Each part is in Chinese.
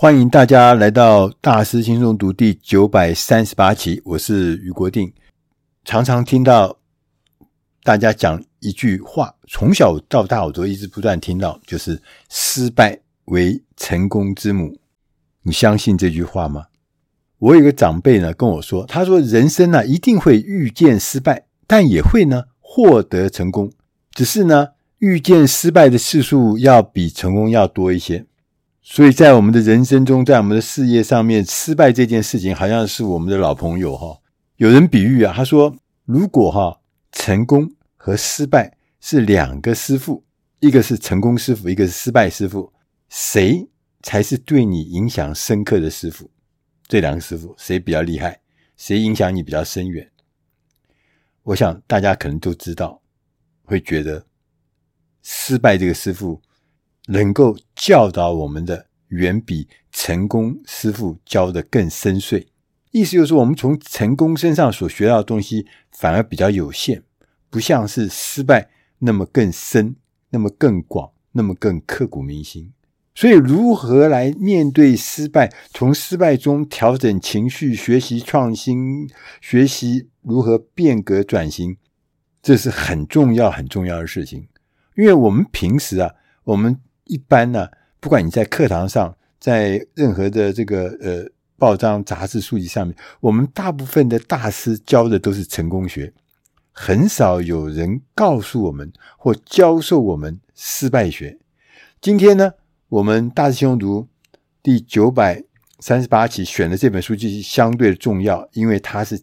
欢迎大家来到大师轻松读第九百三十八期，我是余国定。常常听到大家讲一句话，从小到大我都一直不断听到，就是“失败为成功之母”。你相信这句话吗？我有个长辈呢跟我说，他说人生呢一定会遇见失败，但也会呢获得成功，只是呢遇见失败的次数要比成功要多一些。所以在我们的人生中，在我们的事业上面，失败这件事情好像是我们的老朋友哈。有人比喻啊，他说：“如果哈成功和失败是两个师傅，一个是成功师傅，一个是失败师傅，谁才是对你影响深刻的师傅？这两个师傅谁比较厉害？谁影响你比较深远？”我想大家可能都知道，会觉得失败这个师傅。能够教导我们的远比成功师傅教的更深邃，意思就是，我们从成功身上所学到的东西反而比较有限，不像是失败那么更深、那么更广、那么更刻骨铭心。所以，如何来面对失败，从失败中调整情绪，学习创新，学习如何变革转型，这是很重要、很重要的事情。因为我们平时啊，我们一般呢，不管你在课堂上，在任何的这个呃报章、杂志、书籍上面，我们大部分的大师教的都是成功学，很少有人告诉我们或教授我们失败学。今天呢，我们大师兄读第九百三十八期选的这本书就是相对重要，因为它是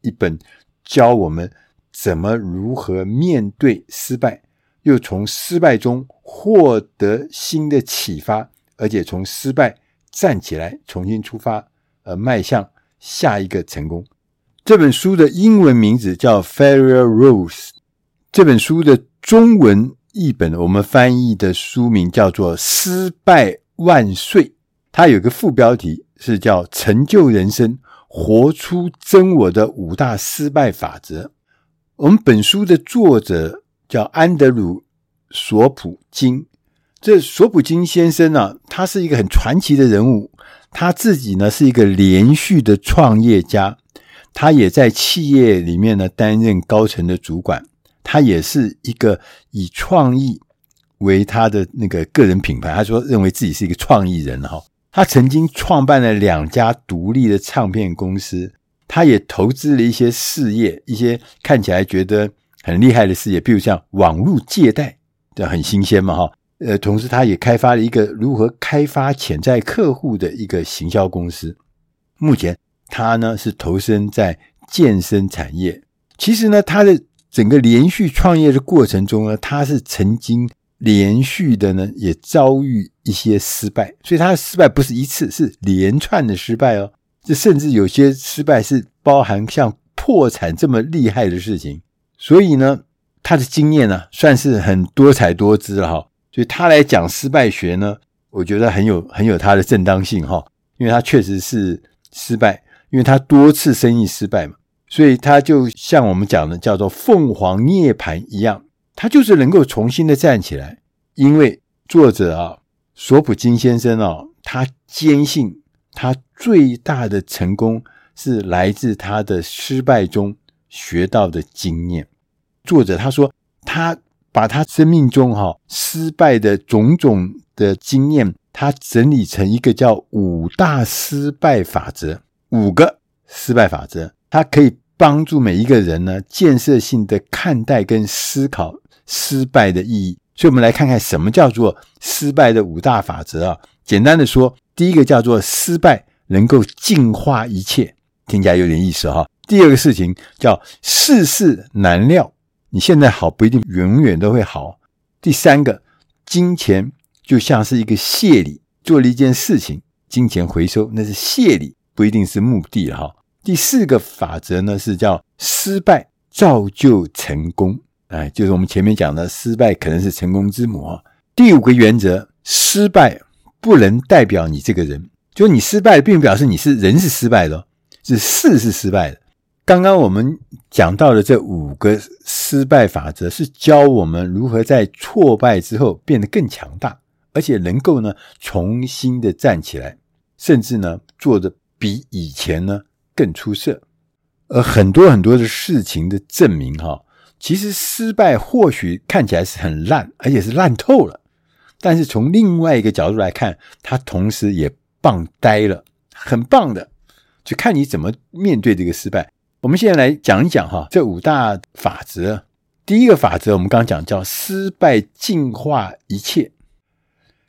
一本教我们怎么如何面对失败。又从失败中获得新的启发，而且从失败站起来，重新出发，而迈向下一个成功。这本书的英文名字叫《Failure Rules》，这本书的中文译本我们翻译的书名叫做《失败万岁》，它有个副标题是叫“成就人生，活出真我的五大失败法则”。我们本书的作者。叫安德鲁·索普金，这索普金先生呢、他是一个很传奇的人物。他自己呢是一个连续的创业家，他也在企业里面呢担任高层的主管。他也是一个以创意为他的那个个人品牌。他说认为自己是一个创意人哈。他曾经创办了两家独立的唱片公司，他也投资了一些事业，一些看起来觉得。很厉害的事业，比如像网络借贷，这很新鲜嘛，哈。呃，同时他也开发了一个如何开发潜在客户的一个行销公司。目前他呢是投身在健身产业。其实呢，他的整个连续创业的过程中呢，他是曾经连续的呢也遭遇一些失败，所以他的失败不是一次，是连串的失败哦。这甚至有些失败是包含像破产这么厉害的事情。所以呢，他的经验呢，算是很多彩多姿了哈。所以他来讲失败学呢，我觉得很有很有他的正当性哈，因为他确实是失败，因为他多次生意失败嘛，所以他就像我们讲的叫做凤凰涅槃一样，他就是能够重新的站起来。因为作者啊，索普金先生啊，他坚信他最大的成功是来自他的失败中。学到的经验，作者他说，他把他生命中哈失败的种种的经验，他整理成一个叫五大失败法则，五个失败法则，它可以帮助每一个人呢建设性的看待跟思考失败的意义。所以，我们来看看什么叫做失败的五大法则啊？简单的说，第一个叫做失败能够净化一切，听起来有点意思哈。第二个事情叫世事难料，你现在好不一定永远都会好。第三个，金钱就像是一个谢礼，做了一件事情，金钱回收那是谢礼，不一定是目的哈。第四个法则呢是叫失败造就成功，哎，就是我们前面讲的失败可能是成功之母啊。第五个原则，失败不能代表你这个人，就你失败并不表示你是人是失败的，是事是失败的。刚刚我们讲到的这五个失败法则，是教我们如何在挫败之后变得更强大，而且能够呢重新的站起来。甚至呢做得比以前呢更出色。而很多很多的事情的证明，哈，其实失败或许看起来是很烂，而且是烂透了。但是从另外一个角度来看，它同时也棒呆了，很棒的。就看你怎么面对这个失败。我们现在来讲一讲哈，这五大法则。第一个法则，我们刚刚讲叫失败净化一切。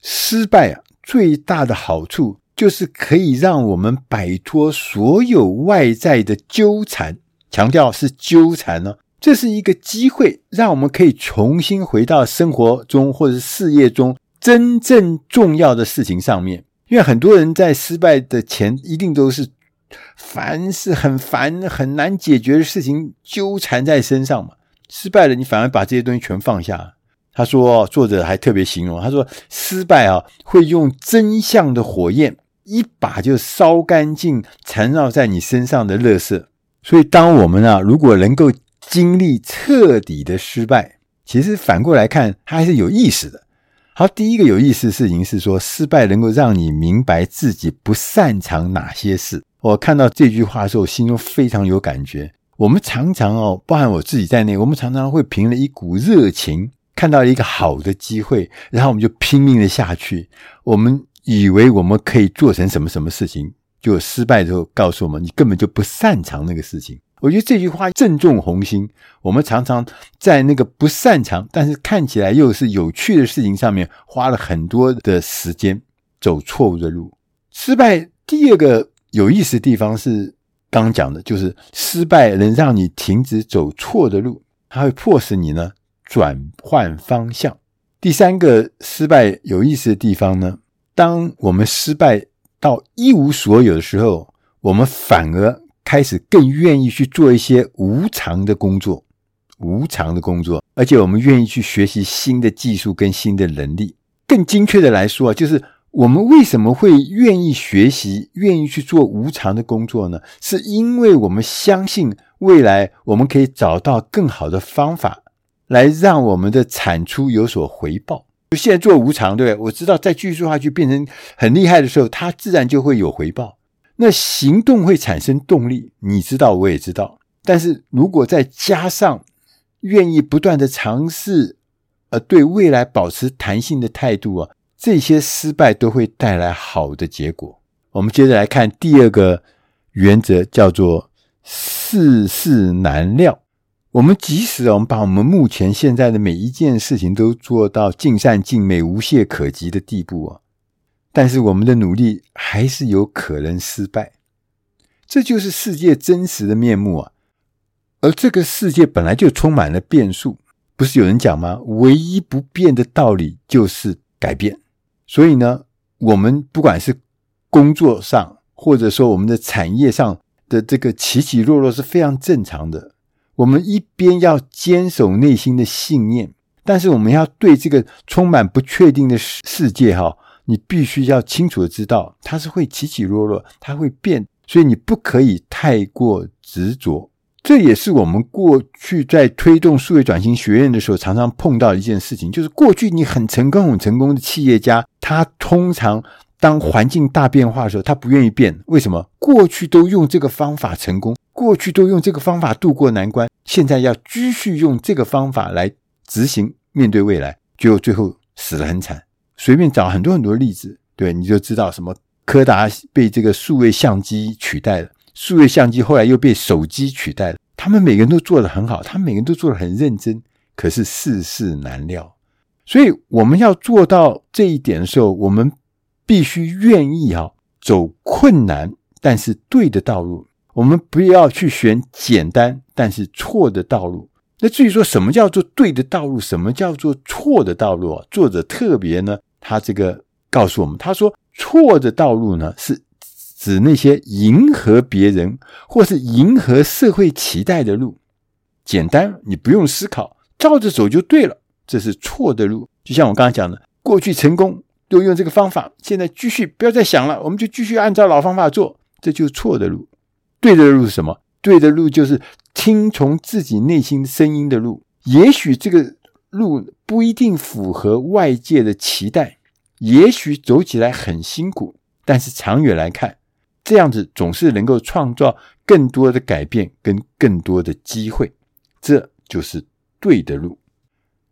失败啊，最大的好处。就是可以让我们摆脱所有外在的纠缠，强调是纠缠呢。这是一个机会，让我们可以重新回到生活中或者事业中真正重要的事情上面。因为很多人在失败的前，一定都是凡是很烦、很难解决的事情纠缠在身上嘛。失败了，你反而把这些东西全放下。他说，作者还特别形容，他说失败啊，会用真相的火焰。一把就烧干净缠绕在你身上的垃圾。所以，当我们啊，如果能够经历彻底的失败，其实反过来看，它还是有意思的。好，第一个有意思的事情是说，失败能够让你明白自己不擅长哪些事。我看到这句话的时候，心中非常有感觉。我们常常哦，包含我自己在内，我们常常会凭了一股热情，看到一个好的机会，然后我们就拼命的下去。我们。以为我们可以做成什么什么事情，就失败之后告诉我们，你根本就不擅长那个事情。我觉得这句话正中红心。我们常常在那个不擅长，但是看起来又是有趣的事情上面花了很多的时间，走错误的路。失败第二个有意思的地方是刚讲的，就是失败能让你停止走错的路，它会迫使你呢转换方向。第三个失败有意思的地方呢，当我们失败到一无所有的时候，我们反而开始更愿意去做一些无偿的工作，无偿的工作，而且我们愿意去学习新的技术跟新的能力。更精确的来说啊，就是我们为什么会愿意学习、愿意去做无偿的工作呢？是因为我们相信未来我们可以找到更好的方法，来让我们的产出有所回报。就现在做无偿，对不对？我知道再继续做下去变成很厉害的时候，它自然就会有回报。那行动会产生动力，你知道，我也知道。但是如果再加上愿意不断的尝试，呃，对未来保持弹性的态度啊，这些失败都会带来好的结果。我们接着来看第二个原则，叫做世事难料。我们即使我们把我们目前现在的每一件事情都做到尽善尽美、无懈可击的地步啊，但是我们的努力还是有可能失败。这就是世界真实的面目啊！而这个世界本来就充满了变数，不是有人讲吗？唯一不变的道理就是改变。所以呢，我们不管是工作上，或者说我们的产业上的这个起起落落是非常正常的。我们一边要坚守内心的信念，但是我们要对这个充满不确定的世世界，哈，你必须要清楚的知道，它是会起起落落，它会变，所以你不可以太过执着。这也是我们过去在推动数位转型学院的时候，常常碰到一件事情，就是过去你很成功、很成功的企业家，他通常当环境大变化的时候，他不愿意变，为什么？过去都用这个方法成功。过去都用这个方法度过难关，现在要继续用这个方法来执行，面对未来，就最后死得很惨。随便找很多很多例子，对，你就知道什么柯达被这个数位相机取代了，数位相机后来又被手机取代了。他们每个人都做得很好，他们每个人都做得很认真，可是世事难料。所以我们要做到这一点的时候，我们必须愿意啊，走困难但是对的道路。我们不要去选简单但是错的道路。那至于说什么叫做对的道路，什么叫做错的道路啊？作者特别呢，他这个告诉我们，他说错的道路呢，是指那些迎合别人或是迎合社会期待的路。简单，你不用思考，照着走就对了，这是错的路。就像我刚才讲的，过去成功都用这个方法，现在继续不要再想了，我们就继续按照老方法做，这就是错的路。对的路是什么？对的路就是听从自己内心声音的路。也许这个路不一定符合外界的期待，也许走起来很辛苦，但是长远来看，这样子总是能够创造更多的改变跟更多的机会，这就是对的路。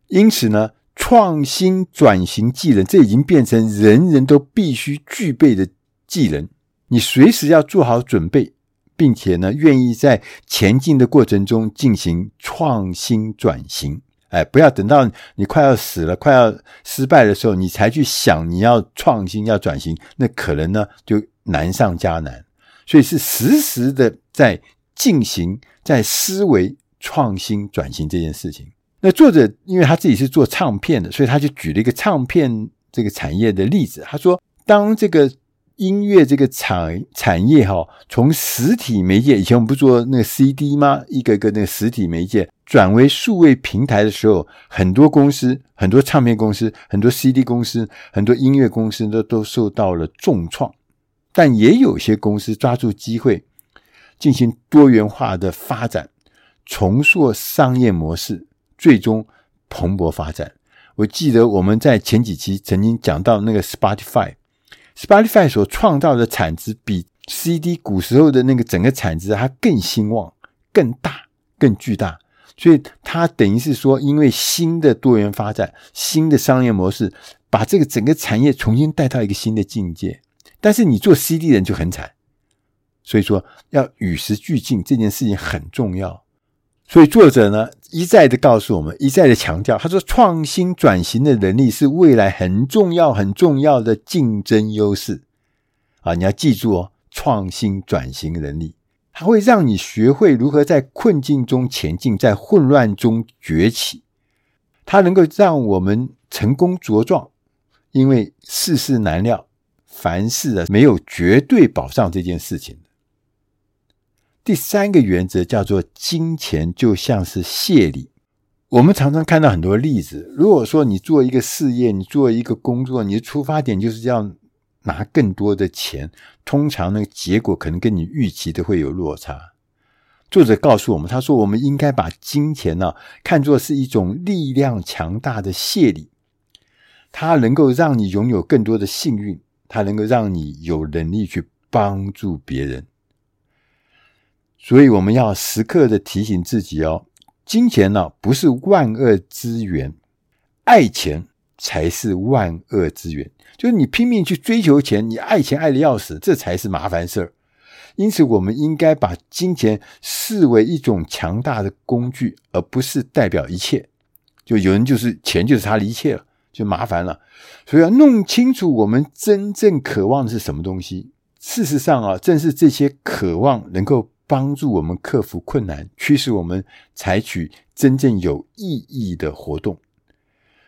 因此呢，创新转型技能，这已经变成人人都必须具备的技能。你随时要做好准备，并且呢，愿意在前进的过程中进行创新转型。哎，不要等到你快要死了、快要失败的时候，你才去想你要创新、要转型，那可能呢就难上加难。所以是实时的在进行、在思维创新转型这件事情。那作者因为他自己是做唱片的，所以他就举了一个唱片这个产业的例子。他说，当这个音乐这个产产业哈，从实体媒介，以前我们不做那个 CD 吗？一个一个那个实体媒介。转为数位平台的时候，很多公司、很多唱片公司、很多 CD 公司、很多音乐公司都都受到了重创，但也有些公司抓住机会，进行多元化的发展，重塑商业模式，最终蓬勃发展。我记得我们在前几期曾经讲到那个 Spotify，Spotify 所创造的产值比 CD 古时候的那个整个产值还更兴旺、更大、更巨大。所以，它等于是说，因为新的多元发展、新的商业模式，把这个整个产业重新带到一个新的境界。但是，你做 CD 人就很惨。所以说，要与时俱进这件事情很重要。所以，作者呢一再的告诉我们，一再的强调，他说，创新转型的能力是未来很重要、很重要的竞争优势。啊，你要记住哦，创新转型能力。它会让你学会如何在困境中前进，在混乱中崛起。它能够让我们成功茁壮，因为世事难料，凡事啊没有绝对保障这件事情。第三个原则叫做金钱就像是谢礼。我们常常看到很多例子，如果说你做一个事业，你做一个工作，你的出发点就是要。拿更多的钱，通常那个结果可能跟你预期的会有落差。作者告诉我们，他说我们应该把金钱呢、看作是一种力量强大的谢礼，它能够让你拥有更多的幸运，它能够让你有能力去帮助别人。所以我们要时刻的提醒自己哦，金钱呢、不是万恶之源，爱钱才是万恶之源。就是你拼命去追求钱，你爱钱爱的要死，这才是麻烦事儿。因此，我们应该把金钱视为一种强大的工具，而不是代表一切。就有人就是钱就是他的一切了，就麻烦了。所以要弄清楚我们真正渴望的是什么东西。事实上啊，正是这些渴望能够帮助我们克服困难，驱使我们采取真正有意义的活动。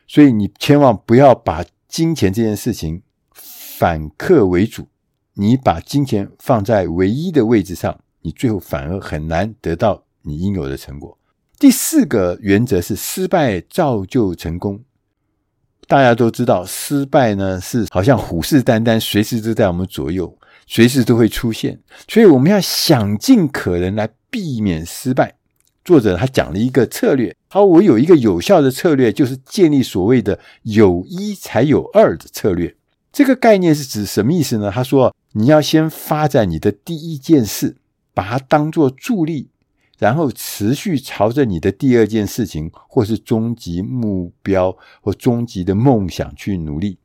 所以你千万不要把。金钱这件事情反客为主，你把金钱放在唯一的位置上，你最后反而很难得到你应有的成果。第四个原则是失败造就成功。大家都知道，失败呢是好像虎视眈眈，随时都在我们左右，随时都会出现，所以我们要想尽可能来避免失败。作者他讲了一个策略，他说我有一个有效的策略，就是建立所谓的“有一才有二”的策略。这个概念是指什么意思呢？他说你要先发展你的第一件事，把它当做助力，然后持续朝着你的第二件事情，或是终极目标或终极的梦想去努力。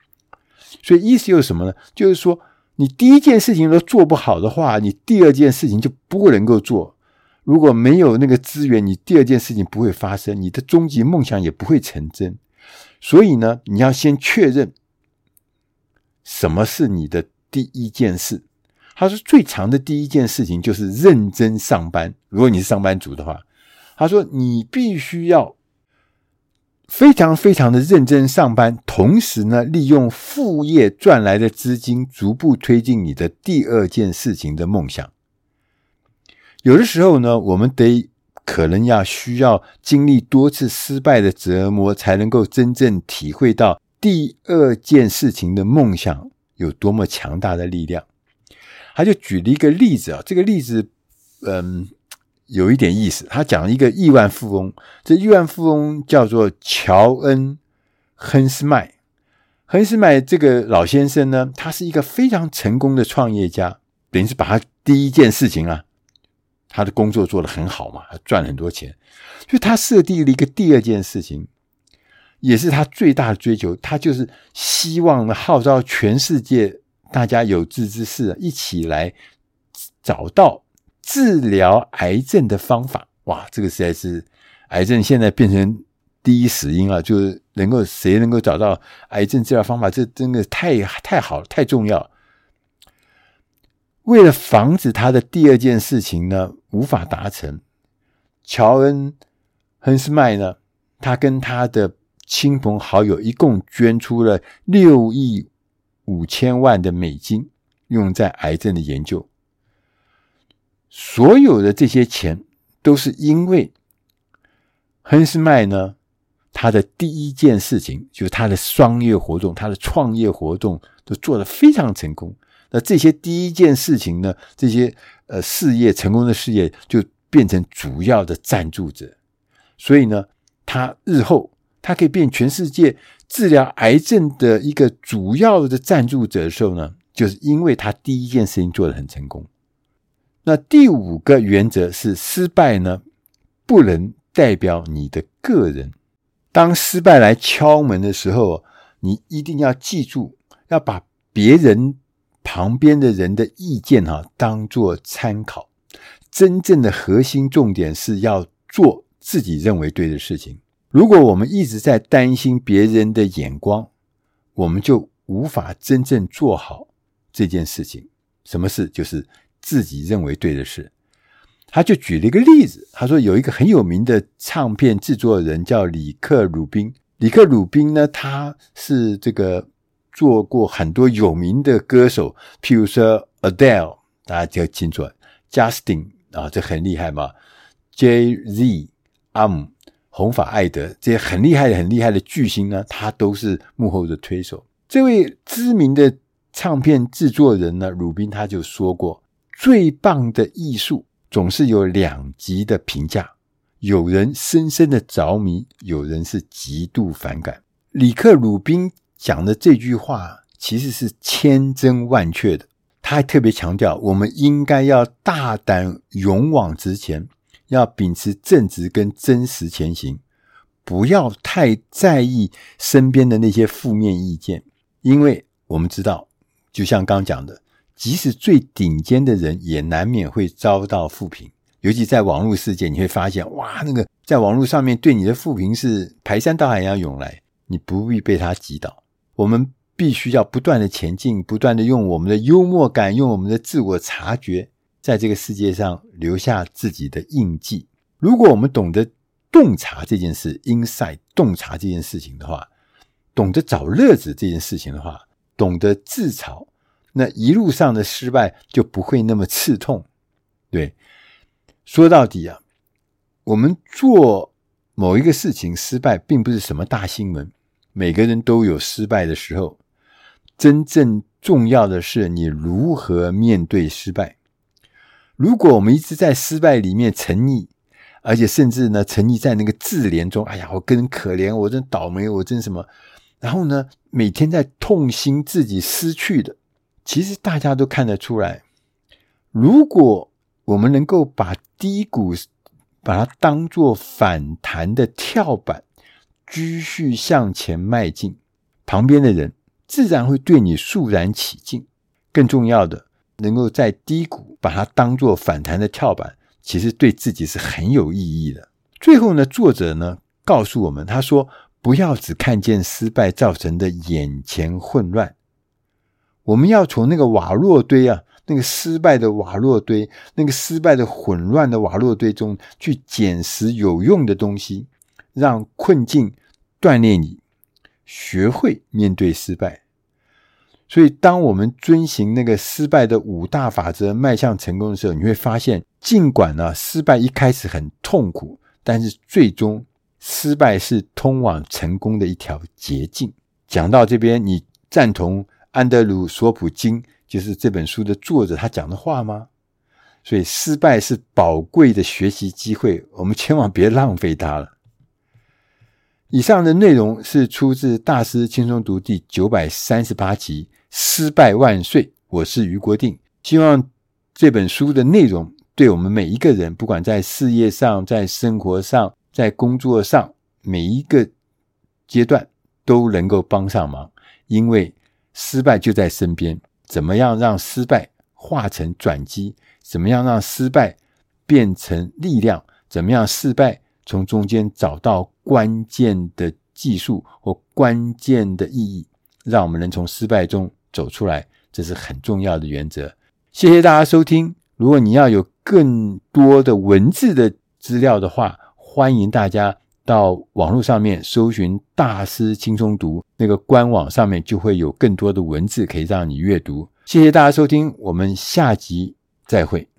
所以意思又是什么呢？就是说你第一件事情都做不好的话，你第二件事情就不能够做。如果没有那个资源，你第二件事情不会发生，你的终极梦想也不会成真。所以呢，你要先确认什么是你的第一件事。他说，最长的第一件事情就是认真上班。如果你是上班族的话，他说你必须要非常非常的认真上班，同时呢，利用副业赚来的资金，逐步推进你的第二件事情的梦想。有的时候呢，我们得可能要需要经历多次失败的折磨，才能够真正体会到第二件事情的梦想有多么强大的力量。他就举了一个例子啊，这个例子嗯有一点意思。他讲了一个亿万富翁，这亿万富翁叫做乔恩·亨斯麦。亨斯麦这个老先生呢，他是一个非常成功的创业家，等于是把他第一件事情啊，他的工作做得很好嘛，他赚了很多钱，所以他设定了一个第二件事情，也是他最大的追求，他就是希望号召全世界大家有志之士一起来找到治疗癌症的方法。哇，这个实在是癌症现在变成第一死因了，就是能够谁能够找到癌症治疗方法，这真的太太好了，太重要。为了防止他的第二件事情呢无法达成，乔恩·亨斯麦呢，他跟他的亲朋好友一共捐出了六亿五千万的美金，用在癌症的研究。所有的这些钱。都是因为亨斯麦呢，他的第一件事情就是他的商业活动，他的创业活动都做得非常成功。那这些第一件事情呢，这些呃事业成功的事业就变成主要的赞助者。所以呢，他日后他可以变全世界治疗癌症的一个主要的赞助者的时候呢，就是因为他第一件事情做得很成功。那第五个原则是失败呢，不能代表你的个人。当失败来敲门的时候，你一定要记住，要把别人旁边的人的意见哈当做参考。真正的核心重点是要做自己认为对的事情。如果我们一直在担心别人的眼光，我们就无法真正做好这件事情。什么事？就是。自己认为对的事，他就举了一个例子。他说有一个很有名的唱片制作人叫里克·鲁宾。里克·鲁宾呢，他是这个做过很多有名的歌手，譬如说 Adele，大家就要清楚，Justin 啊，这很厉害嘛，J Z M、红发艾德这些很厉害、很厉害的巨星呢，他都是幕后的推手。这位知名的唱片制作人呢，鲁宾他就说过。最棒的艺术总是有两极的评价，有人深深的着迷，有人是极度反感。里克·鲁宾讲的这句话其实是千真万确的。他还特别强调，我们应该要大胆勇往直前，要秉持正直跟真实前行，不要太在意身边的那些负面意见，因为我们知道，就像刚讲的。即使最顶尖的人，也难免会遭到负评。尤其在网络世界，你会发现，哇，那个在网络上面对你的负评是排山倒海一样涌来，你不必被他击倒。我们必须要不断的前进，不断的用我们的幽默感，用我们的自我察觉，在这个世界上留下自己的印记。如果我们懂得洞察这件事，inside 洞察这件事情的话，懂得找乐子这件事情的话，懂得自嘲。那一路上的失败就不会那么刺痛，对。说到底啊，我们做某一个事情失败，并不是什么大新闻。每个人都有失败的时候，真正重要的是你如何面对失败。如果我们一直在失败里面沉溺，而且甚至呢沉溺在那个自怜中，哎呀，我真可怜，我真倒霉，我真什么，然后呢每天在痛心自己失去的。其实大家都看得出来，如果我们能够把低谷把它当作反弹的跳板，继续向前迈进，旁边的人自然会对你肃然起敬。更重要的，能够在低谷把它当作反弹的跳板，其实对自己是很有意义的。最后呢，作者呢告诉我们，他说：不要只看见失败造成的眼前混乱。我们要从那个瓦洛堆啊，那个失败的瓦洛堆，那个失败的混乱的瓦洛堆中去捡拾有用的东西，让困境锻炼你，学会面对失败。所以，当我们遵循那个失败的五大法则迈向成功的时候，你会发现，尽管呢失败一开始很痛苦，但是最终失败是通往成功的一条捷径。讲到这边，你赞同安德鲁·索普金就是这本书的作者，他讲的话吗？所以，失败是宝贵的学习机会，我们千万别浪费它了。以上的内容是出自《大师轻松读》第九百三十八集《失败万岁》，我是于国定。希望这本书的内容对我们每一个人，不管在事业上、在生活上、在工作上，每一个阶段都能够帮上忙。因为失败就在身边，怎么样让失败化成转机？怎么样让失败变成力量？怎么样失败从中间找到关键的技术或关键的意义，让我们能从失败中走出来，这是很重要的原则。谢谢大家收听。如果你要有更多的文字的资料的话，欢迎大家到网络上面搜寻“大师轻松读”，那个官网上面就会有更多的文字可以让你阅读。谢谢大家收听，我们下集再会。